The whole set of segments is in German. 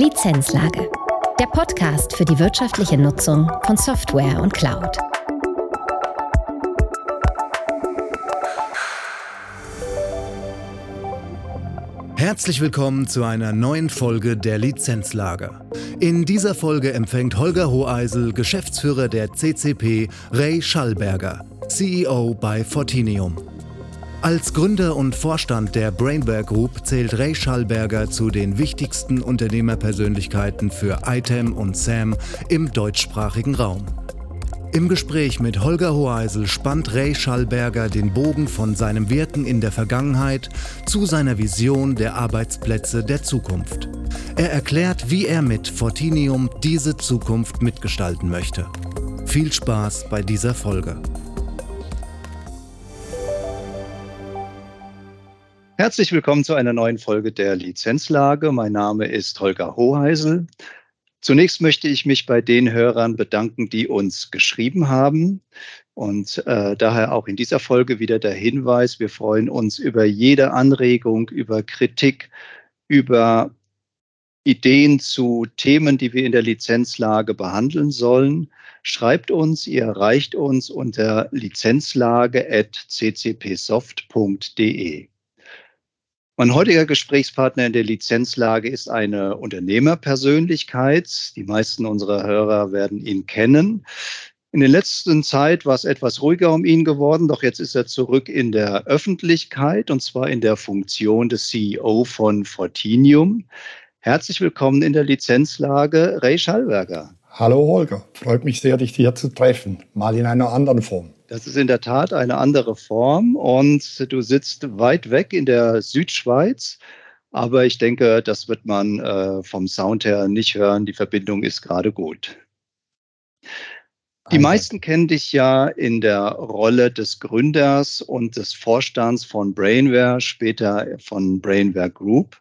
Lizenzlage. Der Podcast für die wirtschaftliche Nutzung von Software und Cloud. Herzlich willkommen zu einer neuen Folge der Lizenzlage. In dieser Folge empfängt Holger Hoheisel, Geschäftsführer der CCP, Ray Schallberger, CEO bei Fortinium. Als Gründer und Vorstand der Brainware Group zählt Ray Schallberger zu den wichtigsten Unternehmerpersönlichkeiten für ITEM und SAM im deutschsprachigen Raum. Im Gespräch mit Holger Hoheisel spannt Ray Schallberger den Bogen von seinem Wirken in der Vergangenheit zu seiner Vision der Arbeitsplätze der Zukunft. Er erklärt, wie er mit Fortinium diese Zukunft mitgestalten möchte. Viel Spaß bei dieser Folge. Herzlich willkommen zu einer neuen Folge der Lizenzlage. Mein Name ist Holger Hoheisel. Zunächst möchte ich mich bei den Hörern bedanken, die uns geschrieben haben. Und äh, daher auch in dieser Folge wieder der Hinweis, wir freuen uns über jede Anregung, über Kritik, über Ideen zu Themen, die wir in der Lizenzlage behandeln sollen. Schreibt uns, ihr erreicht uns unter lizenzlage.ccpsoft.de. Mein heutiger Gesprächspartner in der Lizenzlage ist eine Unternehmerpersönlichkeit. Die meisten unserer Hörer werden ihn kennen. In der letzten Zeit war es etwas ruhiger um ihn geworden, doch jetzt ist er zurück in der Öffentlichkeit und zwar in der Funktion des CEO von Fortinium. Herzlich willkommen in der Lizenzlage, Ray Schallberger. Hallo Holger, freut mich sehr, dich hier zu treffen, mal in einer anderen Form. Das ist in der Tat eine andere Form und du sitzt weit weg in der Südschweiz. Aber ich denke, das wird man äh, vom Sound her nicht hören. Die Verbindung ist gerade gut. Die meisten kennen dich ja in der Rolle des Gründers und des Vorstands von Brainware, später von Brainware Group.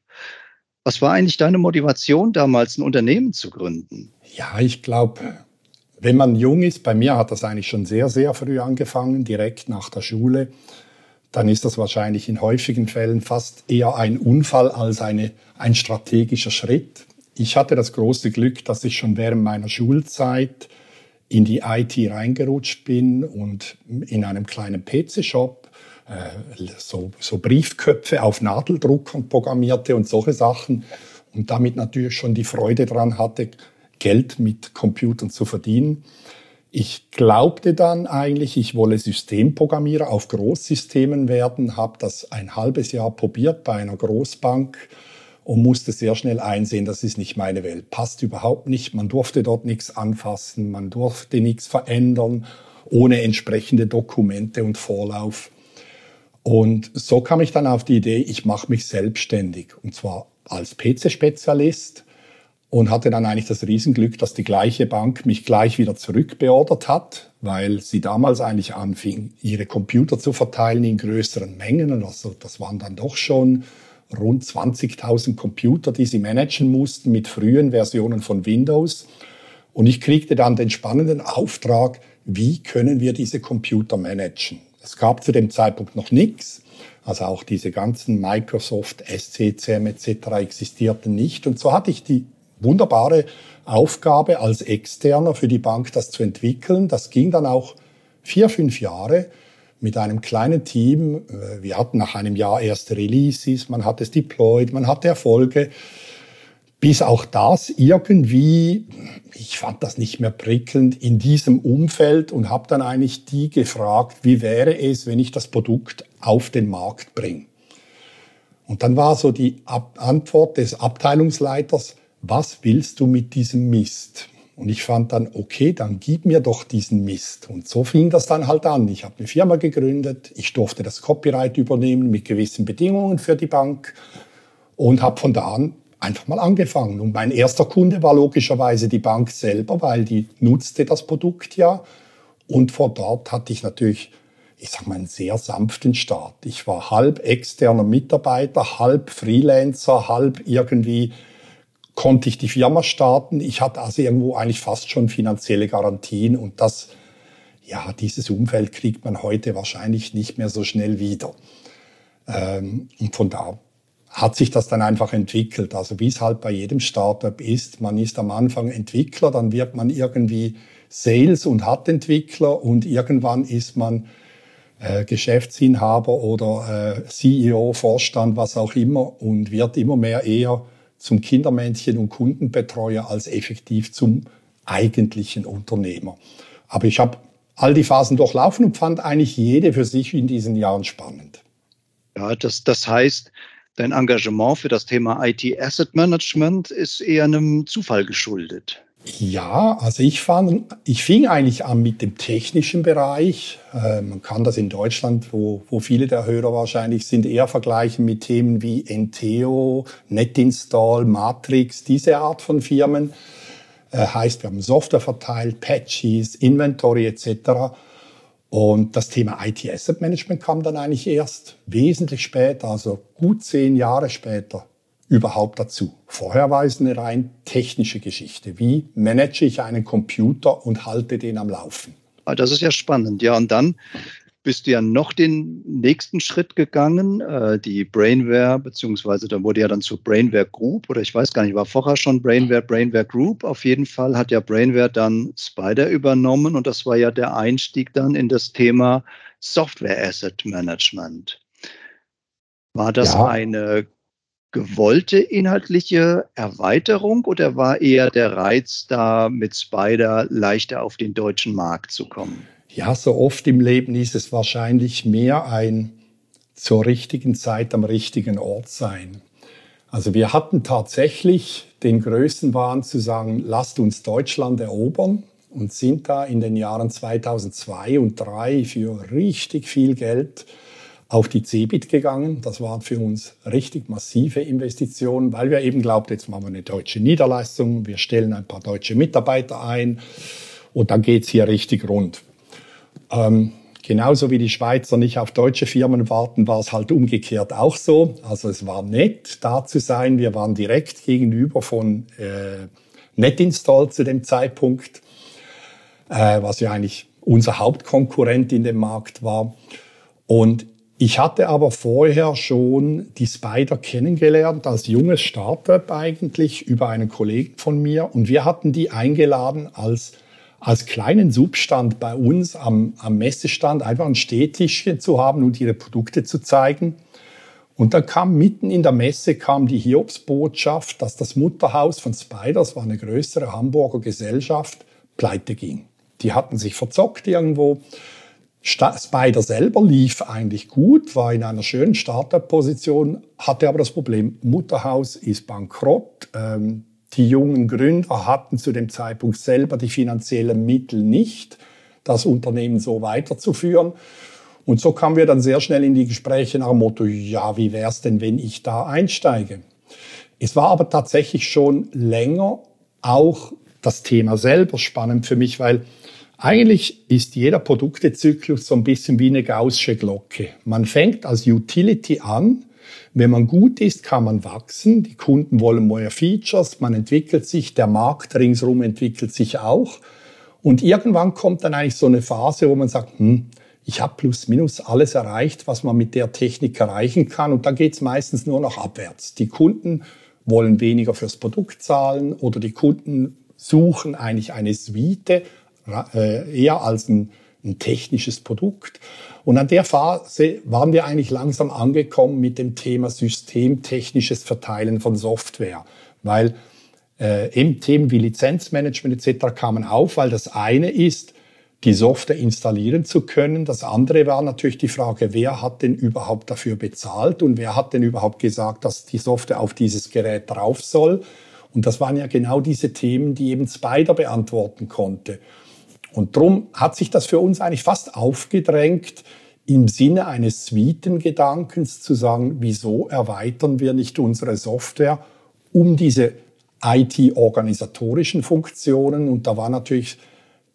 Was war eigentlich deine Motivation, damals ein Unternehmen zu gründen? Ja, ich glaube, wenn man jung ist, bei mir hat das eigentlich schon sehr, sehr früh angefangen, direkt nach der Schule, dann ist das wahrscheinlich in häufigen Fällen fast eher ein Unfall als eine, ein strategischer Schritt. Ich hatte das große Glück, dass ich schon während meiner Schulzeit in die IT reingerutscht bin und in einem kleinen PC-Shop äh, so, so Briefköpfe auf Nadeldruckern programmierte und solche Sachen und damit natürlich schon die Freude dran hatte, Geld mit Computern zu verdienen. Ich glaubte dann eigentlich, ich wolle Systemprogrammierer auf Großsystemen werden, habe das ein halbes Jahr probiert bei einer Großbank und musste sehr schnell einsehen, das ist nicht meine Welt, passt überhaupt nicht, man durfte dort nichts anfassen, man durfte nichts verändern, ohne entsprechende Dokumente und Vorlauf. Und so kam ich dann auf die Idee, ich mache mich selbstständig, und zwar als PC-Spezialist und hatte dann eigentlich das Riesenglück, dass die gleiche Bank mich gleich wieder zurückbeordert hat, weil sie damals eigentlich anfing, ihre Computer zu verteilen in größeren Mengen. Also das waren dann doch schon rund 20.000 Computer, die sie managen mussten mit frühen Versionen von Windows. Und ich kriegte dann den spannenden Auftrag, wie können wir diese Computer managen? Es gab zu dem Zeitpunkt noch nichts. Also auch diese ganzen Microsoft, SCCM etc. existierten nicht. Und so hatte ich die wunderbare Aufgabe als Externer für die Bank, das zu entwickeln. Das ging dann auch vier, fünf Jahre mit einem kleinen Team. Äh, wir hatten nach einem Jahr erste Releases, man hat es deployed, man hatte Erfolge. Bis auch das irgendwie, ich fand das nicht mehr prickelnd in diesem Umfeld und habe dann eigentlich die gefragt, wie wäre es, wenn ich das Produkt auf den Markt bringe. Und dann war so die Antwort des Abteilungsleiters, was willst du mit diesem Mist? Und ich fand dann, okay, dann gib mir doch diesen Mist. Und so fing das dann halt an. Ich habe eine Firma gegründet, ich durfte das Copyright übernehmen mit gewissen Bedingungen für die Bank und habe von da an einfach mal angefangen. Und mein erster Kunde war logischerweise die Bank selber, weil die nutzte das Produkt ja. Und von dort hatte ich natürlich, ich sag mal, einen sehr sanften Start. Ich war halb externer Mitarbeiter, halb Freelancer, halb irgendwie konnte ich die Firma starten. Ich hatte also irgendwo eigentlich fast schon finanzielle Garantien und das, ja, dieses Umfeld kriegt man heute wahrscheinlich nicht mehr so schnell wieder. Ähm, und von da hat sich das dann einfach entwickelt. Also wie es halt bei jedem Startup ist, man ist am Anfang Entwickler, dann wird man irgendwie Sales und hat Entwickler und irgendwann ist man äh, Geschäftsinhaber oder äh, CEO, Vorstand, was auch immer und wird immer mehr eher zum Kindermännchen und Kundenbetreuer als effektiv zum eigentlichen Unternehmer. Aber ich habe all die Phasen durchlaufen und fand eigentlich jede für sich in diesen Jahren spannend. Ja, das, das heißt, dein Engagement für das Thema IT Asset Management ist eher einem Zufall geschuldet. Ja, also ich fand, ich fing eigentlich an mit dem technischen Bereich. Äh, man kann das in Deutschland, wo, wo viele der Hörer wahrscheinlich sind, eher vergleichen mit Themen wie Enteo, NetInstall, Matrix, diese Art von Firmen. Äh, heißt, wir haben Software verteilt, Patches, Inventory etc. Und das Thema IT Asset Management kam dann eigentlich erst wesentlich später, also gut zehn Jahre später überhaupt dazu. Vorher war es eine rein technische Geschichte. Wie manage ich einen Computer und halte den am Laufen? Ah, das ist ja spannend. Ja, und dann bist du ja noch den nächsten Schritt gegangen, äh, die Brainware, beziehungsweise dann wurde ja dann zur Brainware Group oder ich weiß gar nicht, war vorher schon Brainware, Brainware Group. Auf jeden Fall hat ja Brainware dann Spider übernommen und das war ja der Einstieg dann in das Thema Software Asset Management. War das ja. eine gewollte inhaltliche Erweiterung oder war eher der Reiz da, mit Spider leichter auf den deutschen Markt zu kommen? Ja, so oft im Leben ist es wahrscheinlich mehr ein zur richtigen Zeit am richtigen Ort sein. Also wir hatten tatsächlich den Größenwahn zu sagen, lasst uns Deutschland erobern und sind da in den Jahren 2002 und 2003 für richtig viel Geld auf die Cebit gegangen. Das waren für uns richtig massive Investitionen, weil wir eben glaubten, jetzt machen wir eine deutsche Niederlassung, wir stellen ein paar deutsche Mitarbeiter ein und dann geht's hier richtig rund. Ähm, genauso wie die Schweizer nicht auf deutsche Firmen warten, war es halt umgekehrt auch so. Also es war nett, da zu sein. Wir waren direkt gegenüber von äh, NetInstall zu dem Zeitpunkt, äh, was ja eigentlich unser Hauptkonkurrent in dem Markt war. Und ich hatte aber vorher schon die Spider kennengelernt als junges Startup eigentlich über einen Kollegen von mir und wir hatten die eingeladen als als kleinen Substand bei uns am, am Messestand einfach ein Stehtischchen zu haben und ihre Produkte zu zeigen. Und dann kam mitten in der Messe kam die Hiobsbotschaft, dass das Mutterhaus von Spiders war eine größere Hamburger Gesellschaft, pleite ging. Die hatten sich verzockt irgendwo. Spider selber lief eigentlich gut, war in einer schönen Startup-Position, hatte aber das Problem, Mutterhaus ist bankrott. Ähm, die jungen Gründer hatten zu dem Zeitpunkt selber die finanziellen Mittel nicht, das Unternehmen so weiterzuführen. Und so kamen wir dann sehr schnell in die Gespräche nach dem Motto, ja, wie wäre es denn, wenn ich da einsteige? Es war aber tatsächlich schon länger auch das Thema selber spannend für mich, weil eigentlich ist jeder Produktezyklus so ein bisschen wie eine gaußsche Glocke. Man fängt als Utility an, wenn man gut ist, kann man wachsen. Die Kunden wollen neue Features, man entwickelt sich, der Markt ringsherum entwickelt sich auch. Und irgendwann kommt dann eigentlich so eine Phase, wo man sagt, hm, ich habe plus minus alles erreicht, was man mit der Technik erreichen kann. Und dann geht es meistens nur noch abwärts. Die Kunden wollen weniger fürs Produkt zahlen oder die Kunden suchen eigentlich eine Suite eher als ein, ein technisches Produkt. Und an der Phase waren wir eigentlich langsam angekommen mit dem Thema systemtechnisches Verteilen von Software, weil äh, eben Themen wie Lizenzmanagement etc. kamen auf, weil das eine ist, die Software installieren zu können. Das andere war natürlich die Frage, wer hat denn überhaupt dafür bezahlt und wer hat denn überhaupt gesagt, dass die Software auf dieses Gerät drauf soll. Und das waren ja genau diese Themen, die eben Spider beantworten konnte. Und darum hat sich das für uns eigentlich fast aufgedrängt, im Sinne eines Suitengedankens zu sagen, wieso erweitern wir nicht unsere Software um diese IT-organisatorischen Funktionen? Und da war natürlich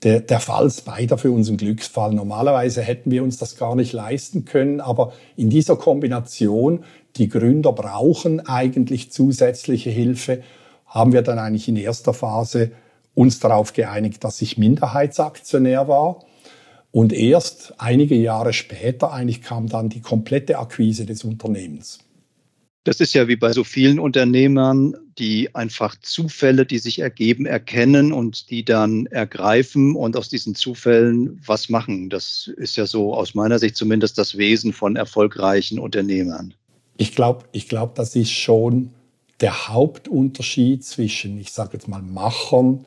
der, der Fall Spider für uns ein Glücksfall. Normalerweise hätten wir uns das gar nicht leisten können, aber in dieser Kombination, die Gründer brauchen eigentlich zusätzliche Hilfe, haben wir dann eigentlich in erster Phase uns darauf geeinigt, dass ich Minderheitsaktionär war. Und erst einige Jahre später eigentlich kam dann die komplette Akquise des Unternehmens. Das ist ja wie bei so vielen Unternehmern, die einfach Zufälle, die sich ergeben, erkennen und die dann ergreifen und aus diesen Zufällen was machen. Das ist ja so aus meiner Sicht zumindest das Wesen von erfolgreichen Unternehmern. Ich glaube, ich glaub, das ist schon der Hauptunterschied zwischen, ich sage jetzt mal, Machern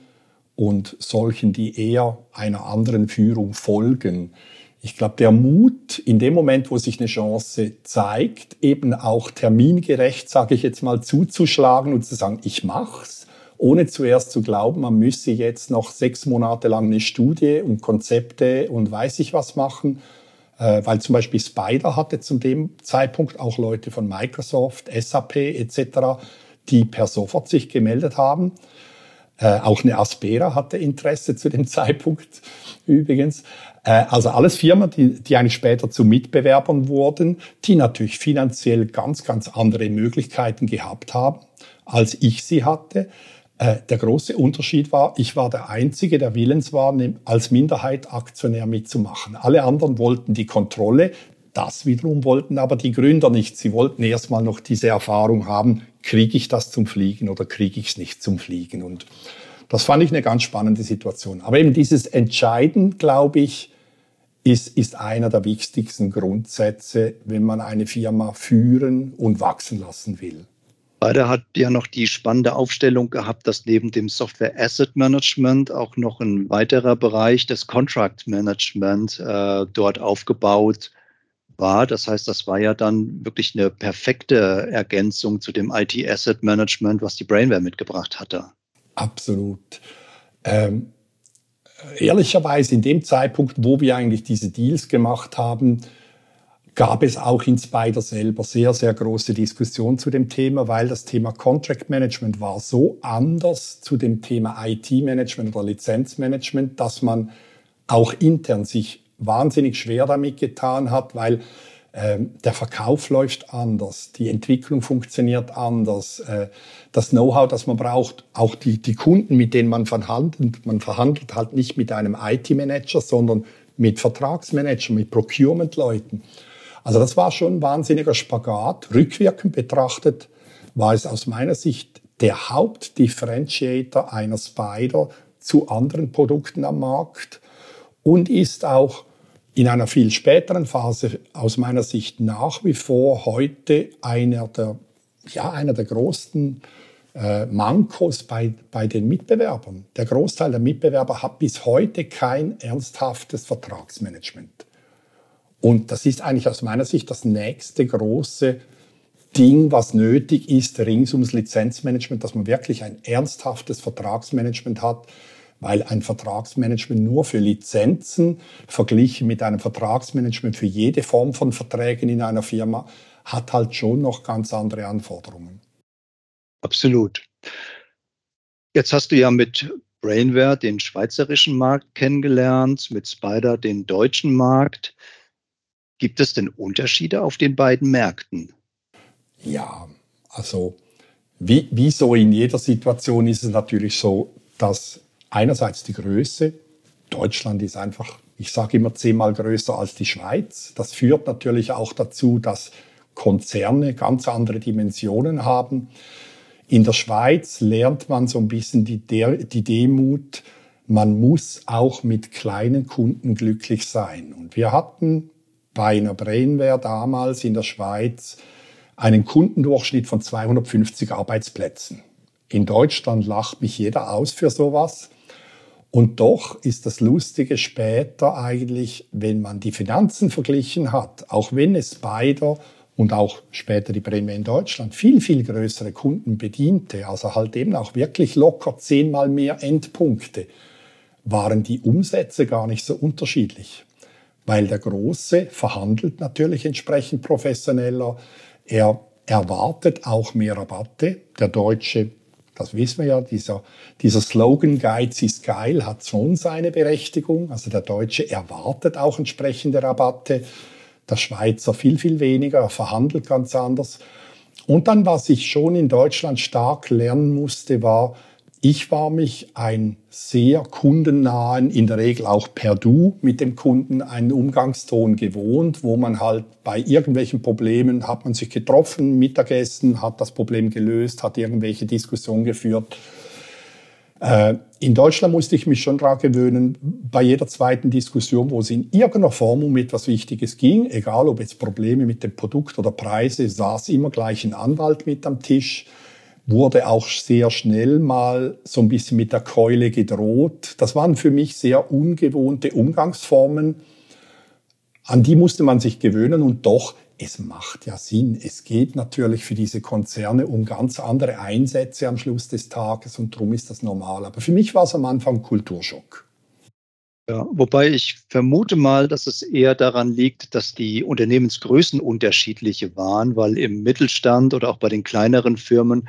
und solchen, die eher einer anderen Führung folgen. Ich glaube, der Mut, in dem Moment, wo sich eine Chance zeigt, eben auch termingerecht, sage ich jetzt mal, zuzuschlagen und zu sagen, ich mach's, ohne zuerst zu glauben, man müsse jetzt noch sechs Monate lang eine Studie und Konzepte und weiß ich was machen, äh, weil zum Beispiel Spider hatte zu dem Zeitpunkt auch Leute von Microsoft, SAP etc., die per sofort sich gemeldet haben. Äh, auch eine Aspera hatte Interesse zu dem Zeitpunkt übrigens. Äh, also alles Firmen, die, die eigentlich später zu Mitbewerbern wurden, die natürlich finanziell ganz, ganz andere Möglichkeiten gehabt haben, als ich sie hatte. Äh, der große Unterschied war, ich war der Einzige, der willens war, als Minderheit Aktionär mitzumachen. Alle anderen wollten die Kontrolle. Das wiederum wollten aber die Gründer nicht. Sie wollten erstmal noch diese Erfahrung haben, kriege ich das zum Fliegen oder kriege ich es nicht zum Fliegen. Und das fand ich eine ganz spannende Situation. Aber eben dieses Entscheiden, glaube ich, ist, ist einer der wichtigsten Grundsätze, wenn man eine Firma führen und wachsen lassen will. Beide hat ja noch die spannende Aufstellung gehabt, dass neben dem Software Asset Management auch noch ein weiterer Bereich des Contract Management äh, dort aufgebaut war. Das heißt, das war ja dann wirklich eine perfekte Ergänzung zu dem IT Asset Management, was die Brainware mitgebracht hatte. Absolut. Ähm, ehrlicherweise in dem Zeitpunkt, wo wir eigentlich diese Deals gemacht haben, gab es auch in Spider selber sehr, sehr große Diskussionen zu dem Thema, weil das Thema Contract Management war so anders zu dem Thema IT Management oder Lizenzmanagement, dass man auch intern sich wahnsinnig schwer damit getan hat, weil ähm, der Verkauf läuft anders, die Entwicklung funktioniert anders, äh, das Know-how, das man braucht, auch die, die Kunden, mit denen man verhandelt, man verhandelt halt nicht mit einem IT-Manager, sondern mit Vertragsmanager, mit Procurement-Leuten. Also das war schon ein wahnsinniger Spagat. Rückwirkend betrachtet war es aus meiner Sicht der Hauptdifferentiator einer Spider zu anderen Produkten am Markt und ist auch in einer viel späteren Phase aus meiner Sicht nach wie vor heute einer der, ja, einer der größten äh, Mankos bei, bei den Mitbewerbern. Der Großteil der Mitbewerber hat bis heute kein ernsthaftes Vertragsmanagement. Und das ist eigentlich aus meiner Sicht das nächste große Ding, was nötig ist rings ums Lizenzmanagement, dass man wirklich ein ernsthaftes Vertragsmanagement hat, weil ein Vertragsmanagement nur für Lizenzen verglichen mit einem Vertragsmanagement für jede Form von Verträgen in einer Firma hat halt schon noch ganz andere Anforderungen. Absolut. Jetzt hast du ja mit Brainware den schweizerischen Markt kennengelernt, mit Spider den deutschen Markt. Gibt es denn Unterschiede auf den beiden Märkten? Ja, also wie, wie so in jeder Situation ist es natürlich so, dass einerseits die Größe. Deutschland ist einfach, ich sage immer, zehnmal größer als die Schweiz. Das führt natürlich auch dazu, dass Konzerne ganz andere Dimensionen haben. In der Schweiz lernt man so ein bisschen die, der, die Demut, man muss auch mit kleinen Kunden glücklich sein. Und wir hatten bei einer Brainware damals in der Schweiz einen Kundendurchschnitt von 250 Arbeitsplätzen. In Deutschland lacht mich jeder aus für sowas. Und doch ist das Lustige später eigentlich, wenn man die Finanzen verglichen hat, auch wenn es beider und auch später die Prämie in Deutschland viel, viel größere Kunden bediente, also halt eben auch wirklich locker zehnmal mehr Endpunkte, waren die Umsätze gar nicht so unterschiedlich. Weil der Große verhandelt natürlich entsprechend professioneller, er erwartet auch mehr Rabatte, der Deutsche das wissen wir ja, dieser, dieser Slogan Geiz ist geil hat schon seine Berechtigung. Also der Deutsche erwartet auch entsprechende Rabatte, der Schweizer viel, viel weniger, er verhandelt ganz anders. Und dann, was ich schon in Deutschland stark lernen musste, war, ich war mich ein sehr kundennahen, in der Regel auch per Du mit dem Kunden einen Umgangston gewohnt, wo man halt bei irgendwelchen Problemen hat man sich getroffen, Mittagessen, hat das Problem gelöst, hat irgendwelche Diskussionen geführt. Äh, in Deutschland musste ich mich schon daran gewöhnen, bei jeder zweiten Diskussion, wo es in irgendeiner Form um etwas Wichtiges ging, egal ob jetzt Probleme mit dem Produkt oder Preise, saß immer gleich ein Anwalt mit am Tisch wurde auch sehr schnell mal so ein bisschen mit der Keule gedroht. Das waren für mich sehr ungewohnte Umgangsformen. An die musste man sich gewöhnen und doch, es macht ja Sinn. Es geht natürlich für diese Konzerne um ganz andere Einsätze am Schluss des Tages und darum ist das normal. Aber für mich war es am Anfang Kulturschock. Ja, wobei ich vermute mal, dass es eher daran liegt, dass die Unternehmensgrößen unterschiedliche waren, weil im Mittelstand oder auch bei den kleineren Firmen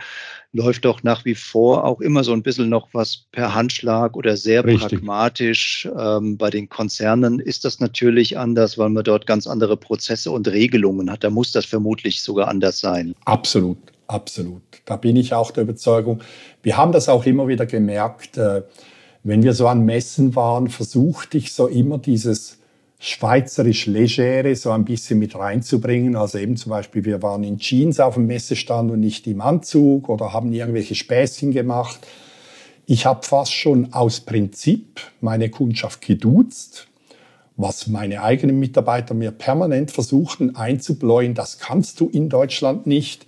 läuft doch nach wie vor auch immer so ein bisschen noch was per Handschlag oder sehr Richtig. pragmatisch. Ähm, bei den Konzernen ist das natürlich anders, weil man dort ganz andere Prozesse und Regelungen hat. Da muss das vermutlich sogar anders sein. Absolut, absolut. Da bin ich auch der Überzeugung. Wir haben das auch immer wieder gemerkt. Äh, wenn wir so an Messen waren, versuchte ich so immer dieses schweizerisch Legere so ein bisschen mit reinzubringen. Also eben zum Beispiel, wir waren in Jeans auf dem Messestand und nicht im Anzug oder haben irgendwelche Späßchen gemacht. Ich habe fast schon aus Prinzip meine Kundschaft geduzt, was meine eigenen Mitarbeiter mir permanent versuchten einzubläuen, das kannst du in Deutschland nicht.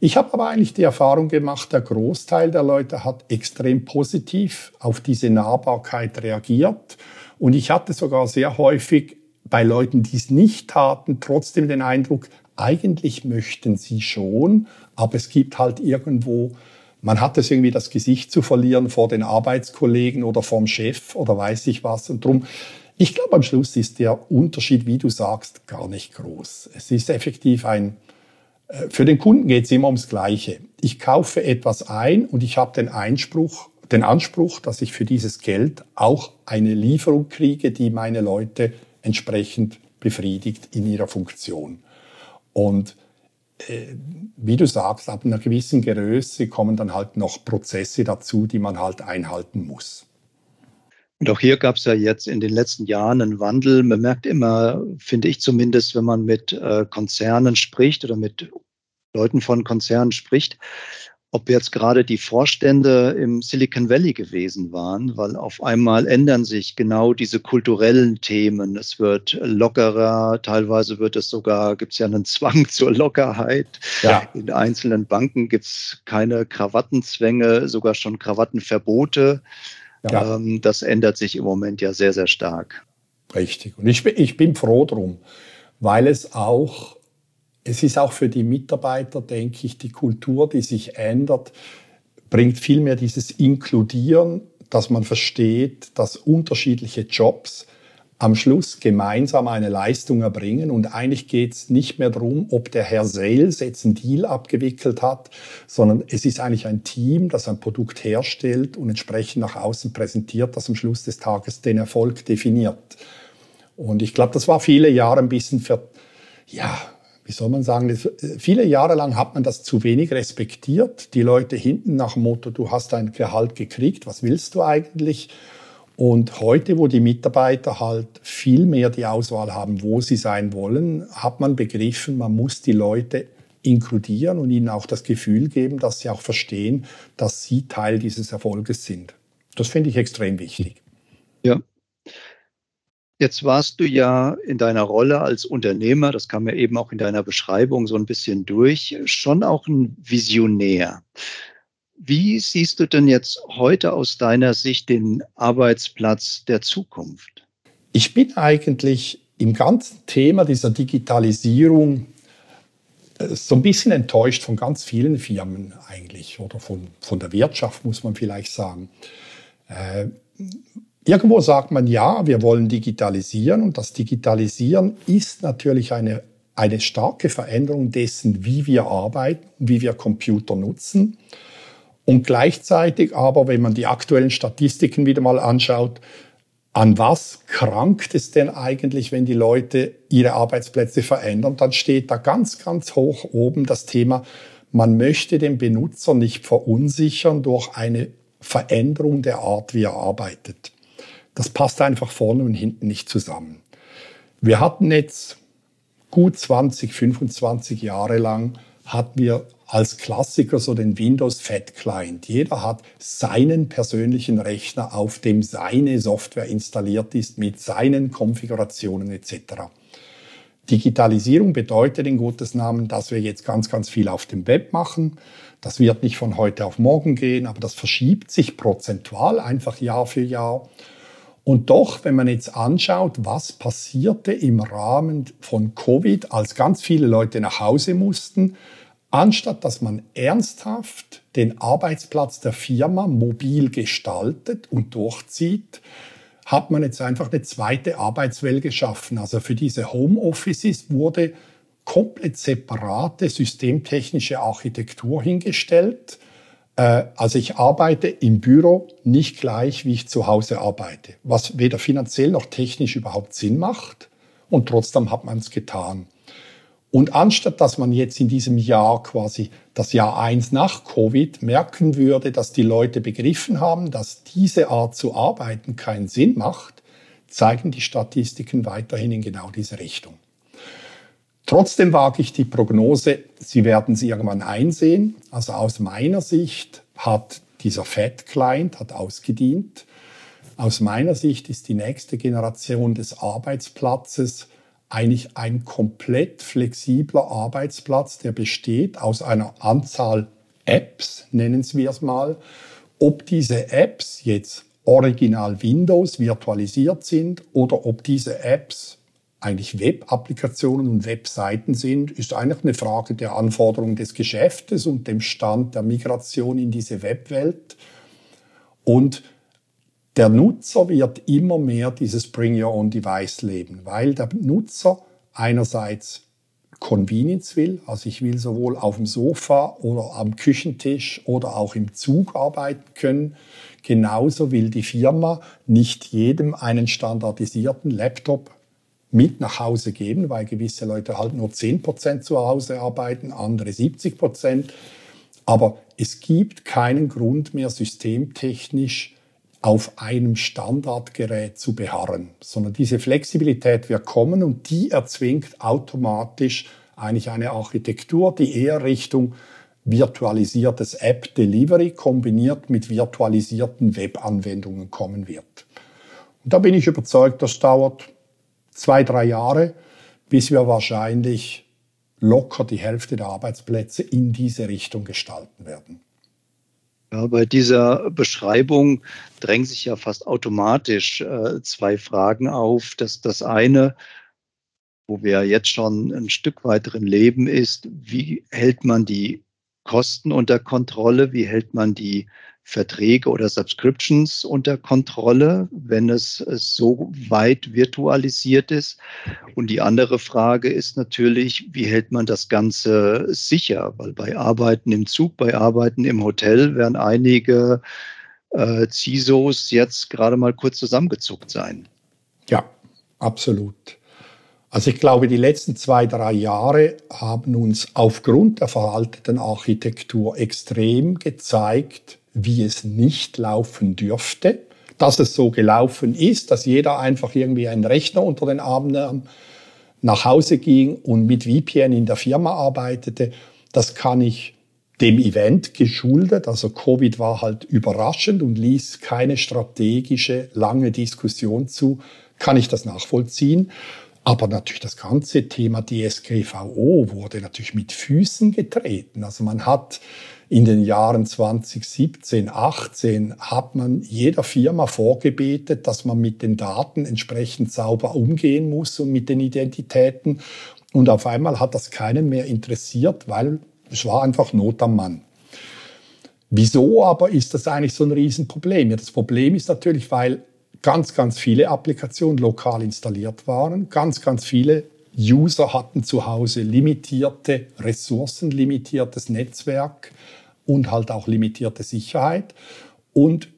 Ich habe aber eigentlich die Erfahrung gemacht, der Großteil der Leute hat extrem positiv auf diese Nahbarkeit reagiert. Und ich hatte sogar sehr häufig bei Leuten, die es nicht taten, trotzdem den Eindruck, eigentlich möchten sie schon, aber es gibt halt irgendwo, man hat es irgendwie das Gesicht zu verlieren vor den Arbeitskollegen oder vom Chef oder weiß ich was. Und drum, ich glaube, am Schluss ist der Unterschied, wie du sagst, gar nicht groß. Es ist effektiv ein, für den Kunden geht es immer ums Gleiche. Ich kaufe etwas ein und ich habe den Einspruch, den Anspruch, dass ich für dieses Geld auch eine Lieferung kriege, die meine Leute entsprechend befriedigt in ihrer Funktion. Und äh, wie du sagst, ab einer gewissen Größe kommen dann halt noch Prozesse dazu, die man halt einhalten muss. Und auch hier gab es ja jetzt in den letzten Jahren einen Wandel. Man merkt immer, finde ich zumindest, wenn man mit äh, Konzernen spricht oder mit Leuten von Konzernen spricht, ob jetzt gerade die Vorstände im Silicon Valley gewesen waren, weil auf einmal ändern sich genau diese kulturellen Themen. Es wird lockerer, teilweise wird es sogar, gibt es ja einen Zwang zur Lockerheit. Ja. In einzelnen Banken gibt es keine Krawattenzwänge, sogar schon Krawattenverbote. Ja. Ähm, das ändert sich im Moment ja sehr, sehr stark. Richtig. Und ich, ich bin froh drum, weil es auch, es ist auch für die Mitarbeiter, denke ich, die Kultur, die sich ändert, bringt vielmehr dieses Inkludieren, dass man versteht, dass unterschiedliche Jobs am Schluss gemeinsam eine Leistung erbringen. Und eigentlich geht es nicht mehr darum, ob der Herr Sales jetzt einen Deal abgewickelt hat, sondern es ist eigentlich ein Team, das ein Produkt herstellt und entsprechend nach außen präsentiert, das am Schluss des Tages den Erfolg definiert. Und ich glaube, das war viele Jahre ein bisschen für, ja, wie soll man sagen, viele Jahre lang hat man das zu wenig respektiert. Die Leute hinten nach dem Motto, du hast dein Gehalt gekriegt, was willst du eigentlich? Und heute, wo die Mitarbeiter halt viel mehr die Auswahl haben, wo sie sein wollen, hat man begriffen, man muss die Leute inkludieren und ihnen auch das Gefühl geben, dass sie auch verstehen, dass sie Teil dieses Erfolges sind. Das finde ich extrem wichtig. Ja. Jetzt warst du ja in deiner Rolle als Unternehmer, das kam ja eben auch in deiner Beschreibung so ein bisschen durch, schon auch ein Visionär. Wie siehst du denn jetzt heute aus deiner Sicht den Arbeitsplatz der Zukunft? Ich bin eigentlich im ganzen Thema dieser Digitalisierung äh, so ein bisschen enttäuscht von ganz vielen Firmen eigentlich oder von, von der Wirtschaft, muss man vielleicht sagen. Äh, irgendwo sagt man, ja, wir wollen digitalisieren und das Digitalisieren ist natürlich eine, eine starke Veränderung dessen, wie wir arbeiten, wie wir Computer nutzen. Und gleichzeitig aber, wenn man die aktuellen Statistiken wieder mal anschaut, an was krankt es denn eigentlich, wenn die Leute ihre Arbeitsplätze verändern? Dann steht da ganz, ganz hoch oben das Thema, man möchte den Benutzer nicht verunsichern durch eine Veränderung der Art, wie er arbeitet. Das passt einfach vorne und hinten nicht zusammen. Wir hatten jetzt gut 20, 25 Jahre lang hatten wir als Klassiker so den Windows Fat Client. Jeder hat seinen persönlichen Rechner, auf dem seine Software installiert ist, mit seinen Konfigurationen etc. Digitalisierung bedeutet in Gottes Namen, dass wir jetzt ganz, ganz viel auf dem Web machen. Das wird nicht von heute auf morgen gehen, aber das verschiebt sich prozentual einfach Jahr für Jahr. Und doch, wenn man jetzt anschaut, was passierte im Rahmen von Covid, als ganz viele Leute nach Hause mussten, anstatt dass man ernsthaft den Arbeitsplatz der Firma mobil gestaltet und durchzieht, hat man jetzt einfach eine zweite Arbeitswelt geschaffen. Also für diese Homeoffices wurde komplett separate systemtechnische Architektur hingestellt. Äh, also ich arbeite im Büro nicht gleich, wie ich zu Hause arbeite, was weder finanziell noch technisch überhaupt Sinn macht. Und trotzdem hat man es getan. Und anstatt dass man jetzt in diesem Jahr quasi das Jahr eins nach Covid merken würde, dass die Leute begriffen haben, dass diese Art zu arbeiten keinen Sinn macht, zeigen die Statistiken weiterhin in genau diese Richtung. Trotzdem wage ich die Prognose, Sie werden sie irgendwann einsehen. Also aus meiner Sicht hat dieser Fat Client hat ausgedient. Aus meiner Sicht ist die nächste Generation des Arbeitsplatzes eigentlich ein komplett flexibler Arbeitsplatz, der besteht aus einer Anzahl Apps, nennen wir es mal. Ob diese Apps jetzt original Windows virtualisiert sind oder ob diese Apps eigentlich Web-Applikationen und Webseiten sind, ist eigentlich eine Frage der Anforderungen des Geschäftes und dem Stand der Migration in diese Webwelt. Und der Nutzer wird immer mehr dieses Bring Your Own Device leben, weil der Nutzer einerseits Convenience will, also ich will sowohl auf dem Sofa oder am Küchentisch oder auch im Zug arbeiten können. Genauso will die Firma nicht jedem einen standardisierten Laptop mit nach Hause geben, weil gewisse Leute halt nur 10% zu Hause arbeiten, andere 70%. Aber es gibt keinen Grund mehr systemtechnisch auf einem Standardgerät zu beharren, sondern diese Flexibilität wird kommen und die erzwingt automatisch eigentlich eine Architektur, die eher Richtung virtualisiertes App Delivery kombiniert mit virtualisierten Webanwendungen kommen wird. Und da bin ich überzeugt, das dauert zwei, drei Jahre, bis wir wahrscheinlich locker die Hälfte der Arbeitsplätze in diese Richtung gestalten werden. Ja, bei dieser Beschreibung drängen sich ja fast automatisch äh, zwei Fragen auf. Das, das eine, wo wir jetzt schon ein Stück weit drin leben, ist, wie hält man die Kosten unter Kontrolle? Wie hält man die Verträge oder Subscriptions unter Kontrolle, wenn es, so weit virtualisiert ist. Und die andere Frage ist natürlich, wie hält man das Ganze sicher? Weil bei Arbeiten im Zug, bei Arbeiten im Hotel werden einige äh, CISOs jetzt gerade mal kurz zusammengezuckt sein. Ja, absolut. Also ich glaube, die letzten zwei, drei Jahre haben uns aufgrund der veralteten Architektur extrem gezeigt, wie es nicht laufen dürfte. Dass es so gelaufen ist, dass jeder einfach irgendwie einen Rechner unter den Arm nahm, nach Hause ging und mit VPN in der Firma arbeitete, das kann ich dem Event geschuldet. Also Covid war halt überraschend und ließ keine strategische lange Diskussion zu. Kann ich das nachvollziehen? Aber natürlich das ganze Thema DSGVO wurde natürlich mit Füßen getreten. Also man hat in den Jahren 2017, 18 hat man jeder Firma vorgebetet, dass man mit den Daten entsprechend sauber umgehen muss und mit den Identitäten. Und auf einmal hat das keinen mehr interessiert, weil es war einfach Not am Mann. Wieso aber ist das eigentlich so ein Riesenproblem? Ja, das Problem ist natürlich, weil ganz, ganz viele Applikationen lokal installiert waren, ganz, ganz viele User hatten zu Hause limitierte Ressourcen, limitiertes Netzwerk und halt auch limitierte Sicherheit. Und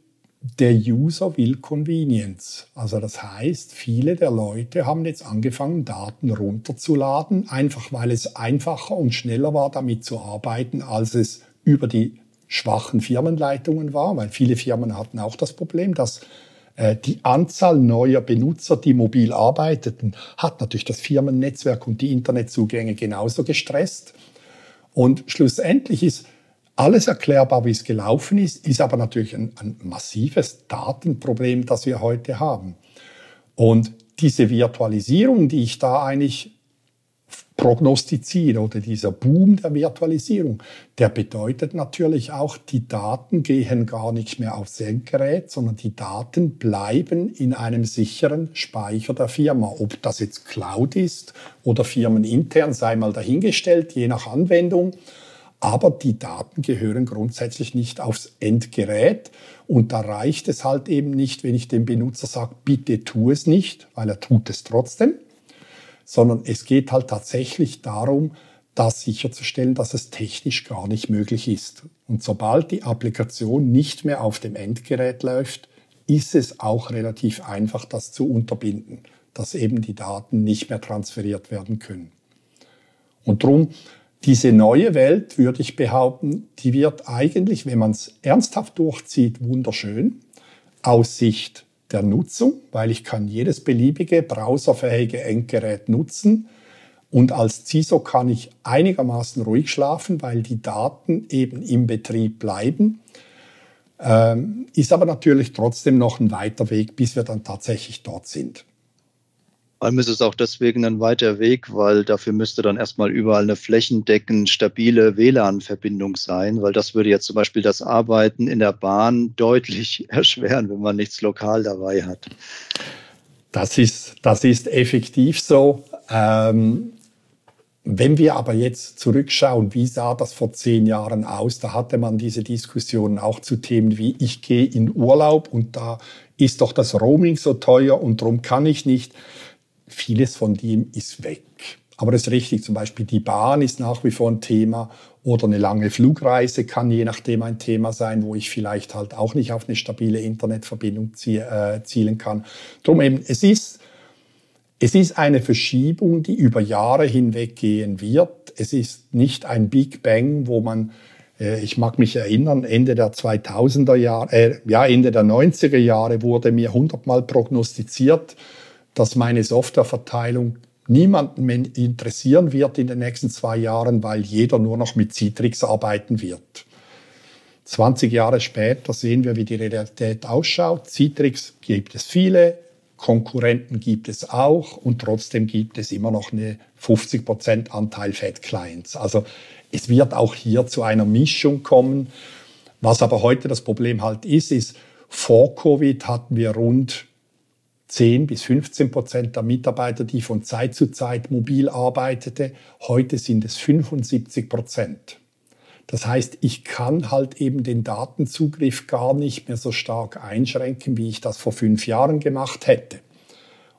der User will Convenience. Also das heißt, viele der Leute haben jetzt angefangen, Daten runterzuladen, einfach weil es einfacher und schneller war, damit zu arbeiten, als es über die schwachen Firmenleitungen war, weil viele Firmen hatten auch das Problem, dass die Anzahl neuer Benutzer, die mobil arbeiteten, hat natürlich das Firmennetzwerk und die Internetzugänge genauso gestresst. Und schlussendlich ist alles erklärbar, wie es gelaufen ist, ist aber natürlich ein, ein massives Datenproblem, das wir heute haben. Und diese Virtualisierung, die ich da eigentlich prognostiziere oder dieser Boom der Virtualisierung, der bedeutet natürlich auch, die Daten gehen gar nicht mehr aufs Endgerät, sondern die Daten bleiben in einem sicheren Speicher der Firma. Ob das jetzt Cloud ist oder firmenintern, sei mal dahingestellt, je nach Anwendung. Aber die Daten gehören grundsätzlich nicht aufs Endgerät. Und da reicht es halt eben nicht, wenn ich dem Benutzer sage, bitte tu es nicht, weil er tut es trotzdem sondern es geht halt tatsächlich darum, das sicherzustellen, dass es technisch gar nicht möglich ist. Und sobald die Applikation nicht mehr auf dem Endgerät läuft, ist es auch relativ einfach, das zu unterbinden, dass eben die Daten nicht mehr transferiert werden können. Und drum diese neue Welt, würde ich behaupten, die wird eigentlich, wenn man es ernsthaft durchzieht, wunderschön aus Sicht der Nutzung, weil ich kann jedes beliebige browserfähige Endgerät nutzen. Und als CISO kann ich einigermaßen ruhig schlafen, weil die Daten eben im Betrieb bleiben. Ähm, ist aber natürlich trotzdem noch ein weiter Weg, bis wir dann tatsächlich dort sind. Allem ist es auch deswegen ein weiter Weg, weil dafür müsste dann erstmal überall eine flächendeckend stabile WLAN-Verbindung sein, weil das würde jetzt zum Beispiel das Arbeiten in der Bahn deutlich erschweren, wenn man nichts lokal dabei hat. Das ist, das ist effektiv so. Ähm, wenn wir aber jetzt zurückschauen, wie sah das vor zehn Jahren aus, da hatte man diese Diskussionen auch zu Themen wie ich gehe in Urlaub und da ist doch das Roaming so teuer und darum kann ich nicht vieles von dem ist weg. Aber das ist richtig, zum Beispiel die Bahn ist nach wie vor ein Thema oder eine lange Flugreise kann je nachdem ein Thema sein, wo ich vielleicht halt auch nicht auf eine stabile Internetverbindung äh, zielen kann. Drum eben, es ist, es ist eine Verschiebung, die über Jahre hinweg gehen wird. Es ist nicht ein Big Bang, wo man äh, ich mag mich erinnern, Ende der 2000er Jahre, äh, ja, Ende der 90er Jahre wurde mir hundertmal prognostiziert, dass meine Softwareverteilung niemanden mehr interessieren wird in den nächsten zwei Jahren, weil jeder nur noch mit Citrix arbeiten wird. 20 Jahre später sehen wir, wie die Realität ausschaut. Citrix gibt es viele, Konkurrenten gibt es auch und trotzdem gibt es immer noch eine 50% Anteil Fat Clients. Also es wird auch hier zu einer Mischung kommen. Was aber heute das Problem halt ist, ist, vor Covid hatten wir rund 10 bis 15 Prozent der Mitarbeiter, die von Zeit zu Zeit mobil arbeitete. Heute sind es 75 Prozent. Das heißt, ich kann halt eben den Datenzugriff gar nicht mehr so stark einschränken, wie ich das vor fünf Jahren gemacht hätte.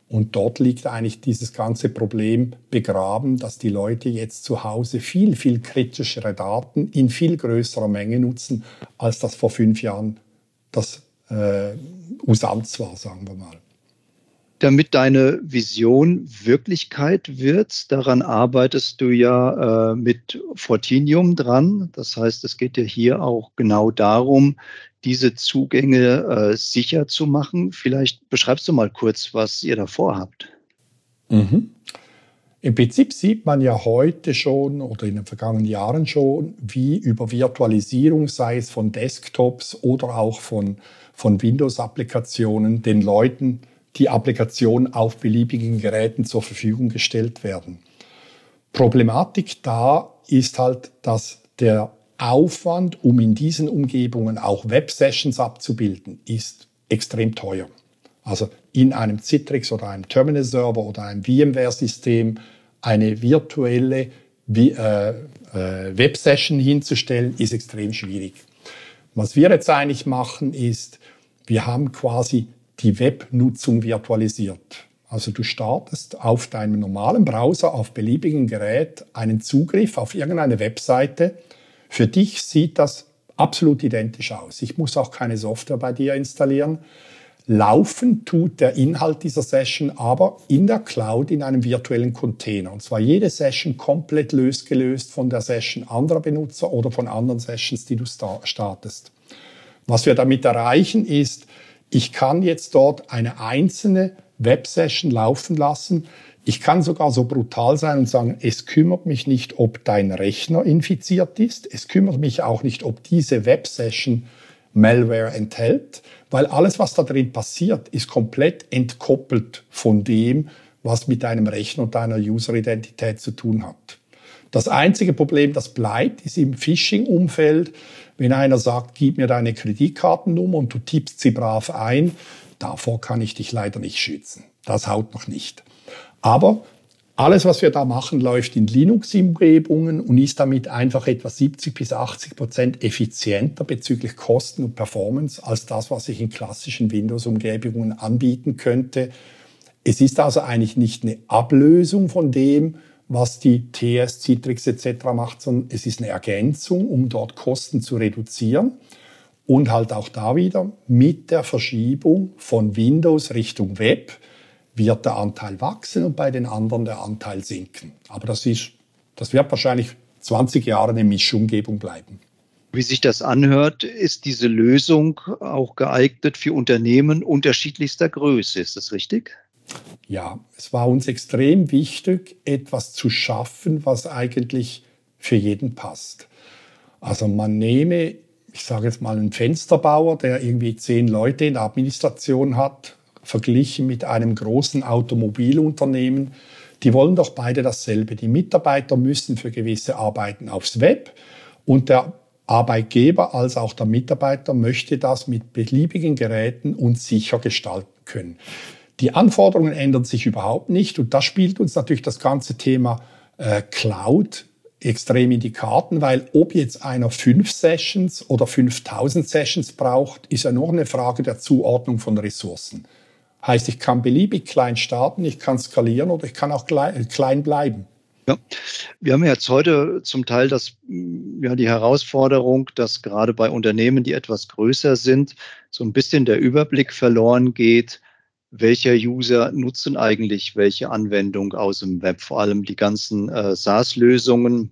Und dort liegt eigentlich dieses ganze Problem begraben, dass die Leute jetzt zu Hause viel, viel kritischere Daten in viel größerer Menge nutzen, als das vor fünf Jahren das äh, Usanz war, sagen wir mal damit deine Vision Wirklichkeit wird. Daran arbeitest du ja äh, mit Fortinium dran. Das heißt, es geht ja hier auch genau darum, diese Zugänge äh, sicher zu machen. Vielleicht beschreibst du mal kurz, was ihr da vorhabt. Mhm. Im Prinzip sieht man ja heute schon oder in den vergangenen Jahren schon, wie über Virtualisierung, sei es von Desktops oder auch von, von Windows-Applikationen, den Leuten die Applikation auf beliebigen Geräten zur Verfügung gestellt werden. Problematik da ist halt, dass der Aufwand, um in diesen Umgebungen auch Web-Sessions abzubilden, ist extrem teuer. Also in einem Citrix oder einem Terminal-Server oder einem VMware-System eine virtuelle äh, äh, Web-Session hinzustellen, ist extrem schwierig. Was wir jetzt eigentlich machen, ist, wir haben quasi die Webnutzung virtualisiert. Also du startest auf deinem normalen Browser auf beliebigen Gerät einen Zugriff auf irgendeine Webseite. Für dich sieht das absolut identisch aus. Ich muss auch keine Software bei dir installieren. Laufen tut der Inhalt dieser Session aber in der Cloud in einem virtuellen Container. Und zwar jede Session komplett losgelöst von der Session anderer Benutzer oder von anderen Sessions, die du startest. Was wir damit erreichen ist, ich kann jetzt dort eine einzelne Web-Session laufen lassen. Ich kann sogar so brutal sein und sagen, es kümmert mich nicht, ob dein Rechner infiziert ist. Es kümmert mich auch nicht, ob diese Web-Session Malware enthält, weil alles, was da drin passiert, ist komplett entkoppelt von dem, was mit deinem Rechner und deiner User-Identität zu tun hat. Das einzige Problem, das bleibt, ist im Phishing-Umfeld, wenn einer sagt, gib mir deine Kreditkartennummer und du tippst sie brav ein, davor kann ich dich leider nicht schützen. Das haut noch nicht. Aber alles, was wir da machen, läuft in Linux-Umgebungen und ist damit einfach etwa 70 bis 80 Prozent effizienter bezüglich Kosten und Performance als das, was ich in klassischen Windows-Umgebungen anbieten könnte. Es ist also eigentlich nicht eine Ablösung von dem, was die TS, Citrix etc. macht, sondern es ist eine Ergänzung, um dort Kosten zu reduzieren. Und halt auch da wieder mit der Verschiebung von Windows Richtung Web wird der Anteil wachsen und bei den anderen der Anteil sinken. Aber das ist, das wird wahrscheinlich 20 Jahre eine Mischumgebung bleiben. Wie sich das anhört, ist diese Lösung auch geeignet für Unternehmen unterschiedlichster Größe. Ist das richtig? Ja, es war uns extrem wichtig, etwas zu schaffen, was eigentlich für jeden passt. Also man nehme, ich sage jetzt mal, einen Fensterbauer, der irgendwie zehn Leute in der Administration hat verglichen mit einem großen Automobilunternehmen. Die wollen doch beide dasselbe. Die Mitarbeiter müssen für gewisse Arbeiten aufs Web und der Arbeitgeber als auch der Mitarbeiter möchte das mit beliebigen Geräten und sicher gestalten können. Die Anforderungen ändern sich überhaupt nicht und da spielt uns natürlich das ganze Thema äh, Cloud extrem in die Karten, weil ob jetzt einer fünf Sessions oder 5000 Sessions braucht, ist ja nur eine Frage der Zuordnung von Ressourcen. Heißt, ich kann beliebig klein starten, ich kann skalieren oder ich kann auch klein bleiben. Ja, wir haben jetzt heute zum Teil das, ja, die Herausforderung, dass gerade bei Unternehmen, die etwas größer sind, so ein bisschen der Überblick verloren geht, welcher User nutzen eigentlich welche Anwendung aus dem Web, vor allem die ganzen äh, SaaS-Lösungen,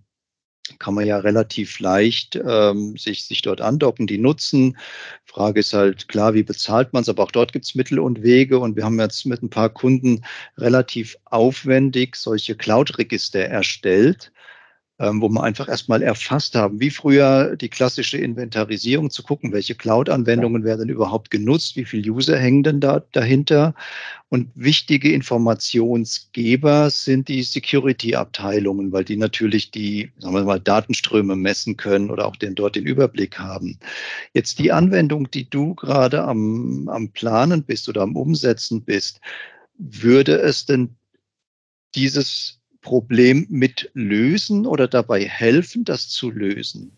kann man ja relativ leicht ähm, sich, sich dort andocken, die nutzen. Frage ist halt klar, wie bezahlt man es, aber auch dort gibt es Mittel und Wege. Und wir haben jetzt mit ein paar Kunden relativ aufwendig solche Cloud-Register erstellt, wo wir einfach erstmal erfasst haben, wie früher die klassische Inventarisierung zu gucken, welche Cloud-Anwendungen werden überhaupt genutzt, wie viele User hängen denn da dahinter. Und wichtige Informationsgeber sind die Security-Abteilungen, weil die natürlich die, sagen wir mal, Datenströme messen können oder auch den, dort den Überblick haben. Jetzt die Anwendung, die du gerade am, am Planen bist oder am Umsetzen bist, würde es denn dieses Problem mit lösen oder dabei helfen, das zu lösen?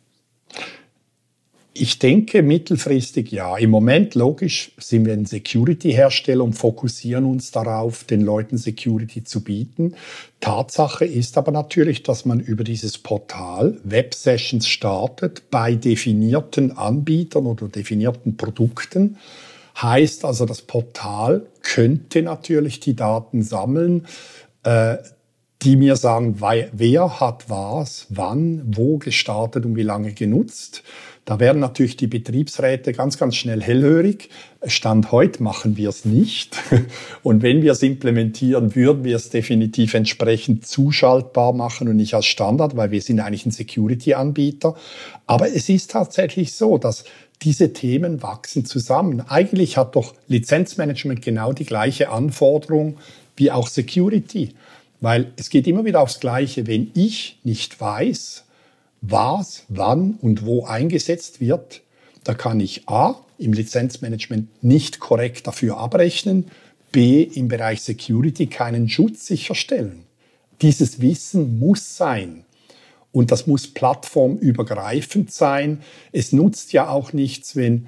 Ich denke mittelfristig ja. Im Moment, logisch, sind wir ein Security-Hersteller und fokussieren uns darauf, den Leuten Security zu bieten. Tatsache ist aber natürlich, dass man über dieses Portal Web-Sessions startet bei definierten Anbietern oder definierten Produkten. Heißt also, das Portal könnte natürlich die Daten sammeln. Äh, die mir sagen, wer hat was, wann, wo gestartet und wie lange genutzt. Da werden natürlich die Betriebsräte ganz, ganz schnell hellhörig. Stand heute machen wir es nicht. Und wenn wir es implementieren, würden wir es definitiv entsprechend zuschaltbar machen und nicht als Standard, weil wir sind eigentlich ein Security-Anbieter. Aber es ist tatsächlich so, dass diese Themen wachsen zusammen. Eigentlich hat doch Lizenzmanagement genau die gleiche Anforderung wie auch Security. Weil es geht immer wieder aufs Gleiche. Wenn ich nicht weiß, was, wann und wo eingesetzt wird, da kann ich A im Lizenzmanagement nicht korrekt dafür abrechnen, B im Bereich Security keinen Schutz sicherstellen. Dieses Wissen muss sein. Und das muss plattformübergreifend sein. Es nutzt ja auch nichts, wenn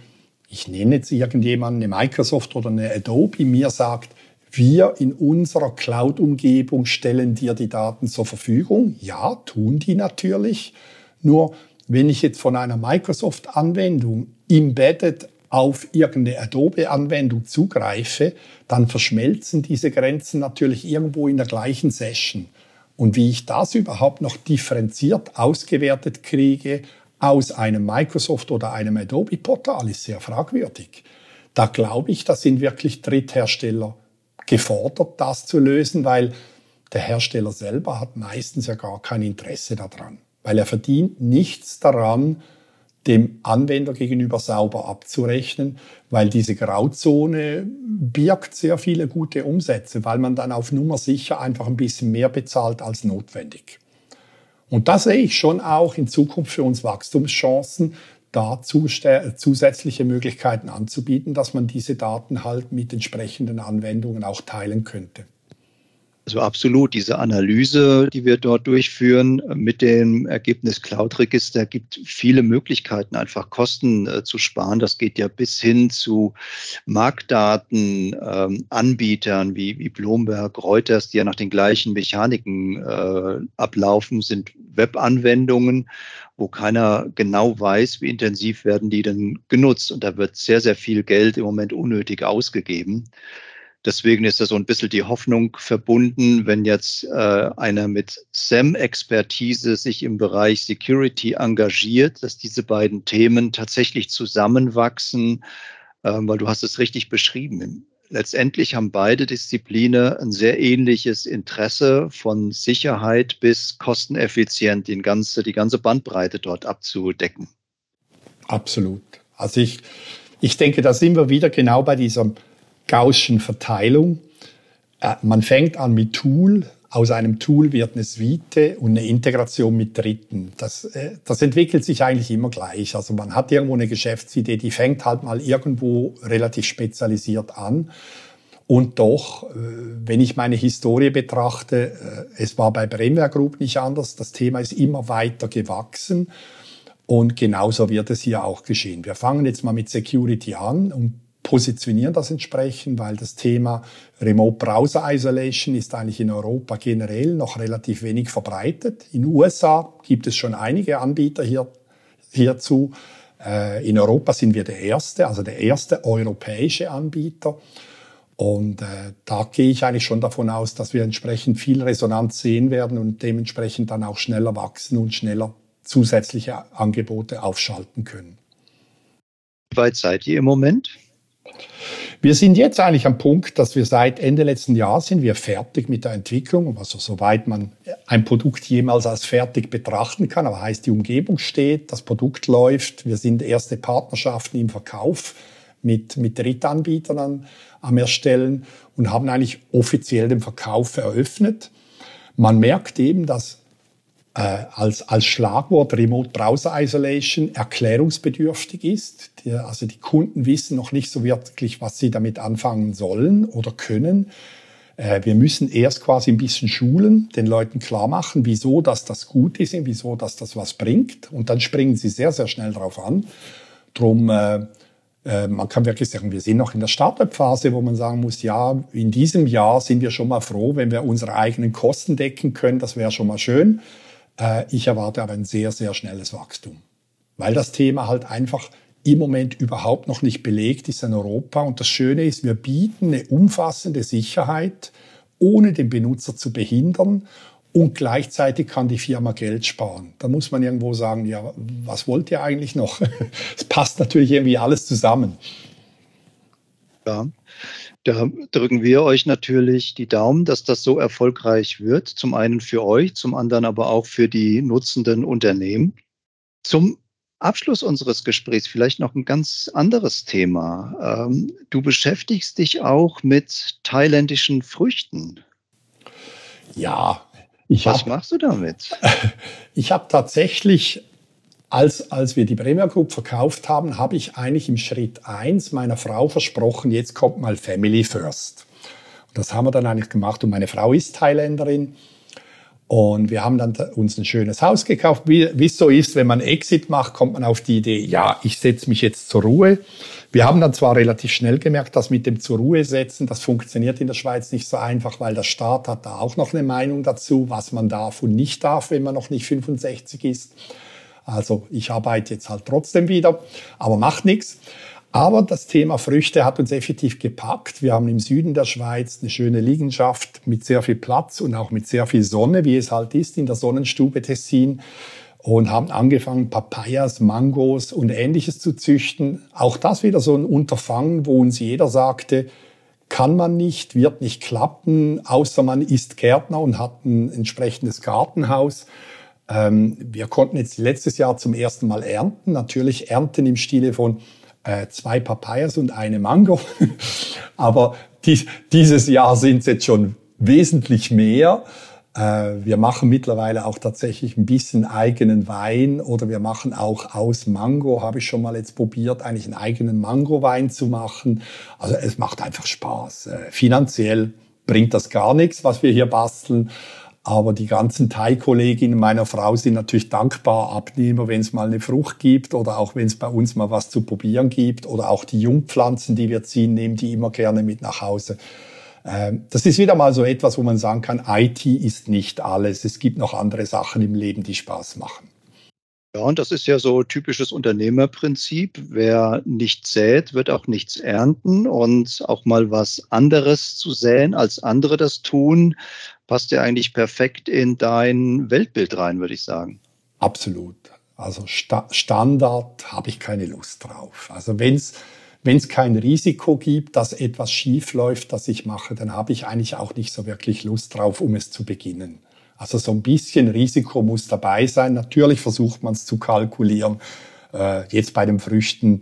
ich nenne jetzt irgendjemanden, eine Microsoft oder eine Adobe mir sagt, wir in unserer Cloud-Umgebung stellen dir die Daten zur Verfügung. Ja, tun die natürlich. Nur wenn ich jetzt von einer Microsoft-Anwendung embedded auf irgendeine Adobe-Anwendung zugreife, dann verschmelzen diese Grenzen natürlich irgendwo in der gleichen Session. Und wie ich das überhaupt noch differenziert ausgewertet kriege aus einem Microsoft oder einem Adobe-Portal, ist sehr fragwürdig. Da glaube ich, da sind wirklich Dritthersteller gefordert, das zu lösen, weil der Hersteller selber hat meistens ja gar kein Interesse daran, weil er verdient nichts daran, dem Anwender gegenüber sauber abzurechnen, weil diese Grauzone birgt sehr viele gute Umsätze, weil man dann auf Nummer sicher einfach ein bisschen mehr bezahlt als notwendig. Und da sehe ich schon auch in Zukunft für uns Wachstumschancen, da zusätzliche Möglichkeiten anzubieten, dass man diese Daten halt mit entsprechenden Anwendungen auch teilen könnte. Also absolut, diese Analyse, die wir dort durchführen mit dem Ergebnis Cloud-Register, gibt viele Möglichkeiten, einfach Kosten äh, zu sparen. Das geht ja bis hin zu Marktdaten, ähm, Anbietern wie, wie Bloomberg, Reuters, die ja nach den gleichen Mechaniken äh, ablaufen, sind Webanwendungen, wo keiner genau weiß, wie intensiv werden die denn genutzt. Und da wird sehr, sehr viel Geld im Moment unnötig ausgegeben. Deswegen ist da so ein bisschen die Hoffnung verbunden, wenn jetzt äh, einer mit SAM-Expertise sich im Bereich Security engagiert, dass diese beiden Themen tatsächlich zusammenwachsen, äh, weil du hast es richtig beschrieben. Letztendlich haben beide Disziplinen ein sehr ähnliches Interesse von Sicherheit bis kosteneffizient, die ganze, die ganze Bandbreite dort abzudecken. Absolut. Also ich, ich denke, da sind wir wieder genau bei dieser Gaußschen Verteilung. Äh, man fängt an mit Tool, aus einem Tool wird eine Suite und eine Integration mit Dritten. Das, äh, das entwickelt sich eigentlich immer gleich. Also man hat irgendwo eine Geschäftsidee, die fängt halt mal irgendwo relativ spezialisiert an. Und doch, äh, wenn ich meine Historie betrachte, es war bei Bremware Group nicht anders. Das Thema ist immer weiter gewachsen. Und genauso wird es hier auch geschehen. Wir fangen jetzt mal mit Security an und positionieren das entsprechend, weil das Thema Remote Browser Isolation ist eigentlich in Europa generell noch relativ wenig verbreitet. In den USA gibt es schon einige Anbieter hier, hierzu. Äh, in Europa sind wir der erste, also der erste europäische Anbieter. Und äh, da gehe ich eigentlich schon davon aus, dass wir entsprechend viel Resonanz sehen werden und dementsprechend dann auch schneller wachsen und schneller zusätzliche Angebote aufschalten können. Wie weit seid ihr im Moment? Wir sind jetzt eigentlich am Punkt, dass wir seit Ende letzten Jahres sind wir fertig mit der Entwicklung, also soweit man ein Produkt jemals als fertig betrachten kann, aber heißt die Umgebung steht, das Produkt läuft, wir sind erste Partnerschaften im Verkauf mit, mit Drittanbietern an, am Erstellen und haben eigentlich offiziell den Verkauf eröffnet. Man merkt eben, dass als, als Schlagwort Remote Browser Isolation erklärungsbedürftig ist. Die, also die Kunden wissen noch nicht so wirklich, was sie damit anfangen sollen oder können. Äh, wir müssen erst quasi ein bisschen schulen, den Leuten klar machen, wieso dass das gut ist und wieso dass das was bringt. Und dann springen sie sehr, sehr schnell drauf an. Drum äh, äh, man kann wirklich sagen, wir sind noch in der Startup-Phase, wo man sagen muss, ja, in diesem Jahr sind wir schon mal froh, wenn wir unsere eigenen Kosten decken können. Das wäre schon mal schön. Äh, ich erwarte aber ein sehr, sehr schnelles Wachstum, weil das Thema halt einfach im Moment überhaupt noch nicht belegt ist in Europa. Und das Schöne ist, wir bieten eine umfassende Sicherheit, ohne den Benutzer zu behindern. Und gleichzeitig kann die Firma Geld sparen. Da muss man irgendwo sagen, ja, was wollt ihr eigentlich noch? Es passt natürlich irgendwie alles zusammen. Ja. Da drücken wir euch natürlich die Daumen, dass das so erfolgreich wird. Zum einen für euch, zum anderen aber auch für die nutzenden Unternehmen. Zum Abschluss unseres Gesprächs vielleicht noch ein ganz anderes Thema. Ähm, du beschäftigst dich auch mit thailändischen Früchten. Ja. Ich Was hab, machst du damit? Ich habe tatsächlich als, als wir die Premier Group verkauft haben, habe ich eigentlich im Schritt eins meiner Frau versprochen, jetzt kommt mal Family First. Und das haben wir dann eigentlich gemacht und meine Frau ist Thailänderin. Und wir haben dann uns ein schönes Haus gekauft. Wie, wie es so ist, wenn man Exit macht, kommt man auf die Idee, ja, ich setze mich jetzt zur Ruhe. Wir haben dann zwar relativ schnell gemerkt, dass mit dem zur Ruhe setzen, das funktioniert in der Schweiz nicht so einfach, weil der Staat hat da auch noch eine Meinung dazu, was man darf und nicht darf, wenn man noch nicht 65 ist. Also ich arbeite jetzt halt trotzdem wieder, aber macht nichts. Aber das Thema Früchte hat uns effektiv gepackt. Wir haben im Süden der Schweiz eine schöne Liegenschaft mit sehr viel Platz und auch mit sehr viel Sonne, wie es halt ist in der Sonnenstube Tessin. Und haben angefangen, Papayas, Mangos und ähnliches zu züchten. Auch das wieder so ein Unterfangen, wo uns jeder sagte, kann man nicht, wird nicht klappen, außer man ist Gärtner und hat ein entsprechendes Gartenhaus. Ähm, wir konnten jetzt letztes Jahr zum ersten Mal ernten. Natürlich ernten im Stile von äh, zwei Papayas und eine Mango. Aber dies, dieses Jahr sind es jetzt schon wesentlich mehr. Äh, wir machen mittlerweile auch tatsächlich ein bisschen eigenen Wein oder wir machen auch aus Mango, habe ich schon mal jetzt probiert, eigentlich einen eigenen Mango-Wein zu machen. Also es macht einfach Spaß. Äh, finanziell bringt das gar nichts, was wir hier basteln. Aber die ganzen Thai-Kolleginnen meiner Frau sind natürlich dankbar Abnehmer, wenn es mal eine Frucht gibt oder auch wenn es bei uns mal was zu probieren gibt oder auch die Jungpflanzen, die wir ziehen, nehmen die immer gerne mit nach Hause. Ähm, das ist wieder mal so etwas, wo man sagen kann, IT ist nicht alles. Es gibt noch andere Sachen im Leben, die Spaß machen. Ja, und das ist ja so typisches Unternehmerprinzip. Wer nicht sät, wird auch nichts ernten. Und auch mal was anderes zu säen, als andere das tun, passt ja eigentlich perfekt in dein Weltbild rein, würde ich sagen. Absolut. Also Sta Standard habe ich keine Lust drauf. Also wenn es wenn es kein Risiko gibt, dass etwas schief läuft, das ich mache, dann habe ich eigentlich auch nicht so wirklich Lust drauf, um es zu beginnen. Also so ein bisschen Risiko muss dabei sein. Natürlich versucht man es zu kalkulieren. Äh, jetzt bei den Früchten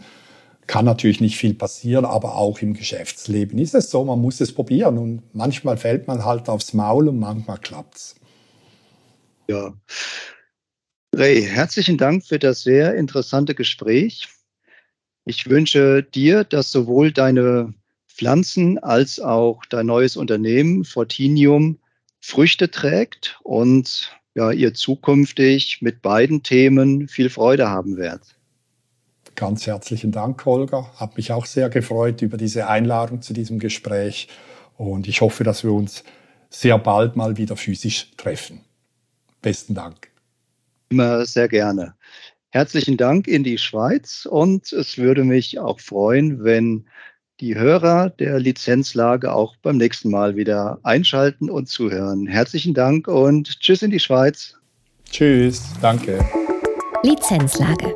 kann natürlich nicht viel passieren, aber auch im Geschäftsleben ist es so, man muss es probieren und manchmal fällt man halt aufs Maul und manchmal klappt's. Ja. Ray, herzlichen Dank für das sehr interessante Gespräch. Ich wünsche dir, dass sowohl deine Pflanzen als auch dein neues Unternehmen Fortinium Früchte trägt und ja, ihr zukünftig mit beiden Themen viel Freude haben werdet. Ganz herzlichen Dank, Holger. Hat mich auch sehr gefreut über diese Einladung zu diesem Gespräch. Und ich hoffe, dass wir uns sehr bald mal wieder physisch treffen. Besten Dank. Immer sehr gerne. Herzlichen Dank in die Schweiz und es würde mich auch freuen, wenn die Hörer der Lizenzlage auch beim nächsten Mal wieder einschalten und zuhören. Herzlichen Dank und tschüss in die Schweiz. Tschüss, danke. Lizenzlage